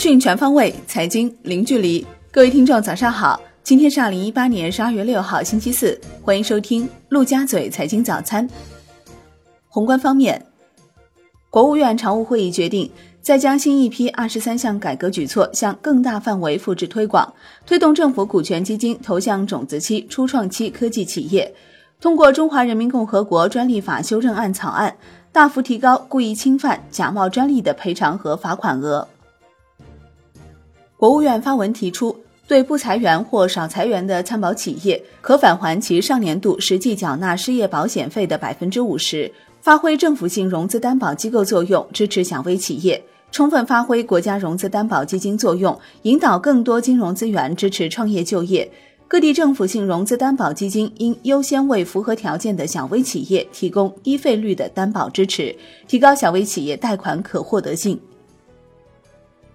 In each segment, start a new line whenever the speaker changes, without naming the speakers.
讯全方位，财经零距离。各位听众，早上好！今天是二零一八年十二月六号，星期四。欢迎收听陆家嘴财经早餐。宏观方面，国务院常务会议决定，再将新一批二十三项改革举措向更大范围复制推广，推动政府股权基金投向种子期、初创期科技企业。通过《中华人民共和国专利法修正案》草案，大幅提高故意侵犯、假冒专利的赔偿和罚款额。国务院发文提出，对不裁员或少裁员的参保企业，可返还其上年度实际缴纳失业保险费的百分之五十，发挥政府性融资担保机构作用，支持小微企业，充分发挥国家融资担保基金作用，引导更多金融资源支持创业就业。各地政府性融资担保基金应优先为符合条件的小微企业提供低费率的担保支持，提高小微企业贷款可获得性。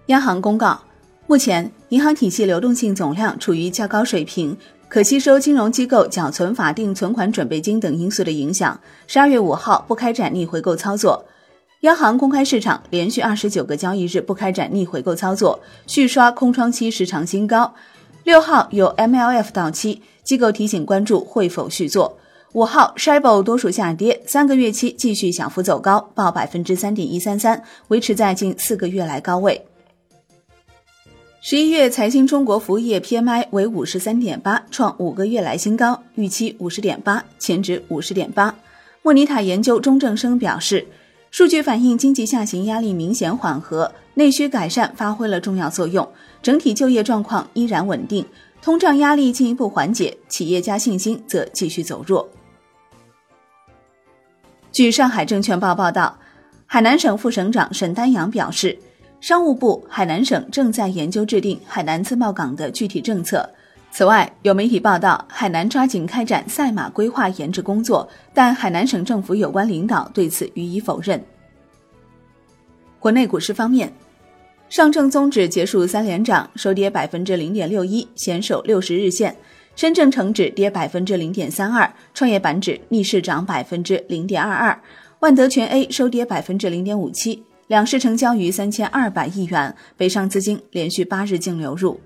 央行公告。目前，银行体系流动性总量处于较高水平，可吸收金融机构缴存法定存款准备金等因素的影响。十二月五号不开展逆回购操作，央行公开市场连续二十九个交易日不开展逆回购操作，续刷空窗期时长新高。六号有 MLF 到期，机构提醒关注会否续做。五号 s h i b o 多数下跌，三个月期继续小幅走高，报百分之三点一三三，维持在近四个月来高位。十一月财新中国服务业 PMI 为五十三点八，创五个月来新高，预期五十点八，前值五十点八。莫尼塔研究钟正生表示，数据反映经济下行压力明显缓和，内需改善发挥了重要作用，整体就业状况依然稳定，通胀压力进一步缓解，企业家信心则继续走弱。据上海证券报报道，海南省副省长沈丹阳表示。商务部、海南省正在研究制定海南自贸港的具体政策。此外，有媒体报道，海南抓紧开展赛马规划研制工作，但海南省政府有关领导对此予以否认。国内股市方面，上证综指结束三连涨，收跌百分之零点六一，险守六十日线；深证成指跌百分之零点三二，创业板指逆势涨百分之零点二二，万德全 A 收跌百分之零点五七。两市成交于三千二百亿元，北上资金连续八日净流入。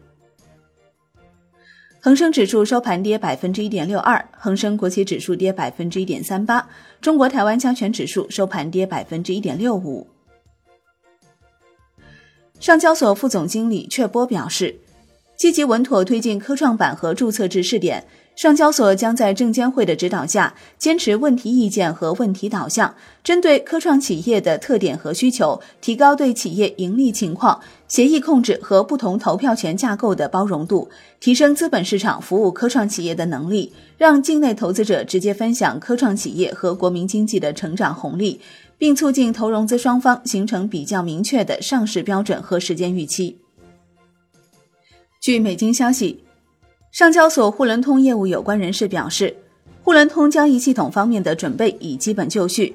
恒生指数收盘跌百分之一点六二，恒生国企指数跌百分之一点三八，中国台湾加权指数收盘跌百分之一点六五。上交所副总经理阙波表示，积极稳妥推进科创板和注册制试点。上交所将在证监会的指导下，坚持问题意见和问题导向，针对科创企业的特点和需求，提高对企业盈利情况、协议控制和不同投票权架构的包容度，提升资本市场服务科创企业的能力，让境内投资者直接分享科创企业和国民经济的成长红利，并促进投融资双方形成比较明确的上市标准和时间预期。据美金消息。上交所沪伦通业务有关人士表示，沪伦通交易系统方面的准备已基本就绪，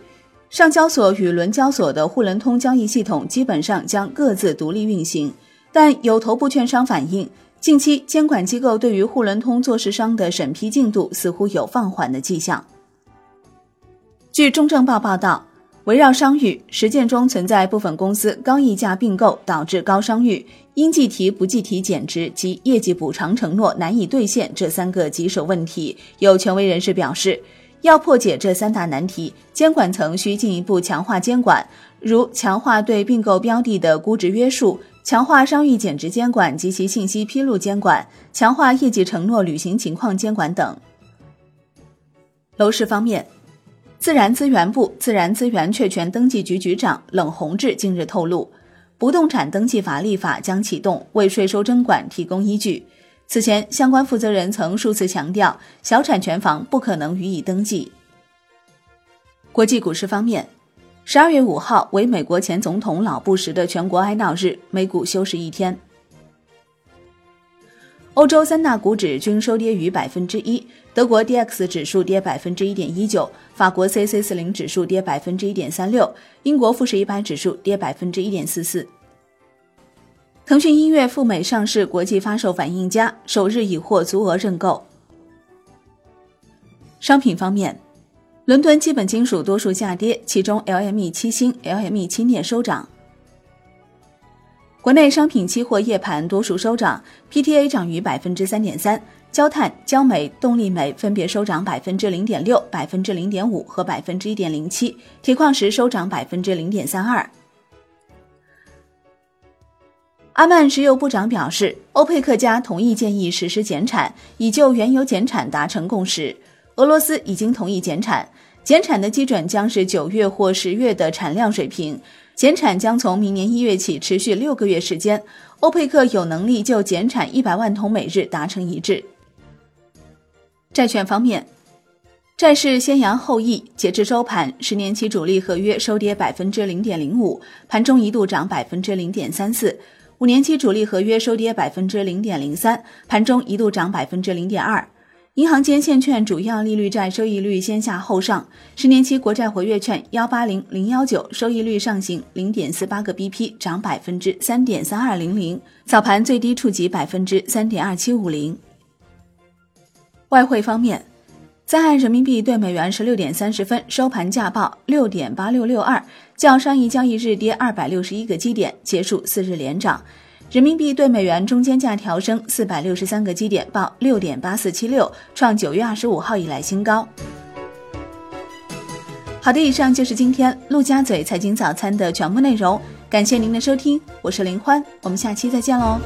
上交所与伦交所的沪伦通交易系统基本上将各自独立运行。但有头部券商反映，近期监管机构对于沪伦通做市商的审批进度似乎有放缓的迹象。据中证报报道。围绕商誉，实践中存在部分公司高溢价并购导致高商誉、应计提不计提减值及业绩补偿承诺难以兑现这三个棘手问题。有权威人士表示，要破解这三大难题，监管层需进一步强化监管，如强化对并购标的的估值约束，强化商誉减值监管及其信息披露监管，强化业绩承诺履行情况监管等。楼市方面。自然资源部自然资源确权登记局局长冷宏志近日透露，不动产登记法立法将启动，为税收征管提供依据。此前，相关负责人曾数次强调，小产权房不可能予以登记。国际股市方面，十二月五号为美国前总统老布什的全国哀悼日，美股休市一天。欧洲三大股指均收跌逾百分之一，德国 D X 指数跌百分之一点一九，法国 C C 四零指数跌百分之一点三六，英国富时一百指数跌百分之一点四四。腾讯音乐赴美上市国际发售反应佳，首日已获足额认购。商品方面，伦敦基本金属多数下跌，其中 L M E 七锌、L M E 七镍收涨。国内商品期货夜盘多数收涨，PTA 涨逾百分之三点三，焦炭、焦煤、动力煤分别收涨百分之零点六、百分之零点五和百分之一点零七，铁矿石收涨百分之零点三二。阿曼石油部长表示，欧佩克加同意建议实施减产，已就原油减产达成共识。俄罗斯已经同意减产，减产的基准将是九月或十月的产量水平。减产将从明年一月起持续六个月时间，欧佩克有能力就减产一百万桶每日达成一致。债券方面，债市先扬后抑，截至收盘，十年期主力合约收跌百分之零点零五，盘中一度涨百分之零点三四；五年期主力合约收跌百分之零点零三，盘中一度涨百分之零点二。银行间现券主要利率债收益率先下后上，十年期国债活跃券幺八零零幺九收益率上行零点四八个 BP，涨百分之三点三二零零，早盘最低触及百分之三点二七五零。外汇方面，在岸人民币对美元十六点三十分收盘价报六点八六六二，较上一交易日跌二百六十一个基点，结束四日连涨。人民币对美元中间价调升四百六十三个基点，报六点八四七六，创九月二十五号以来新高。好的，以上就是今天陆家嘴财经早餐的全部内容，感谢您的收听，我是林欢，我们下期再见喽。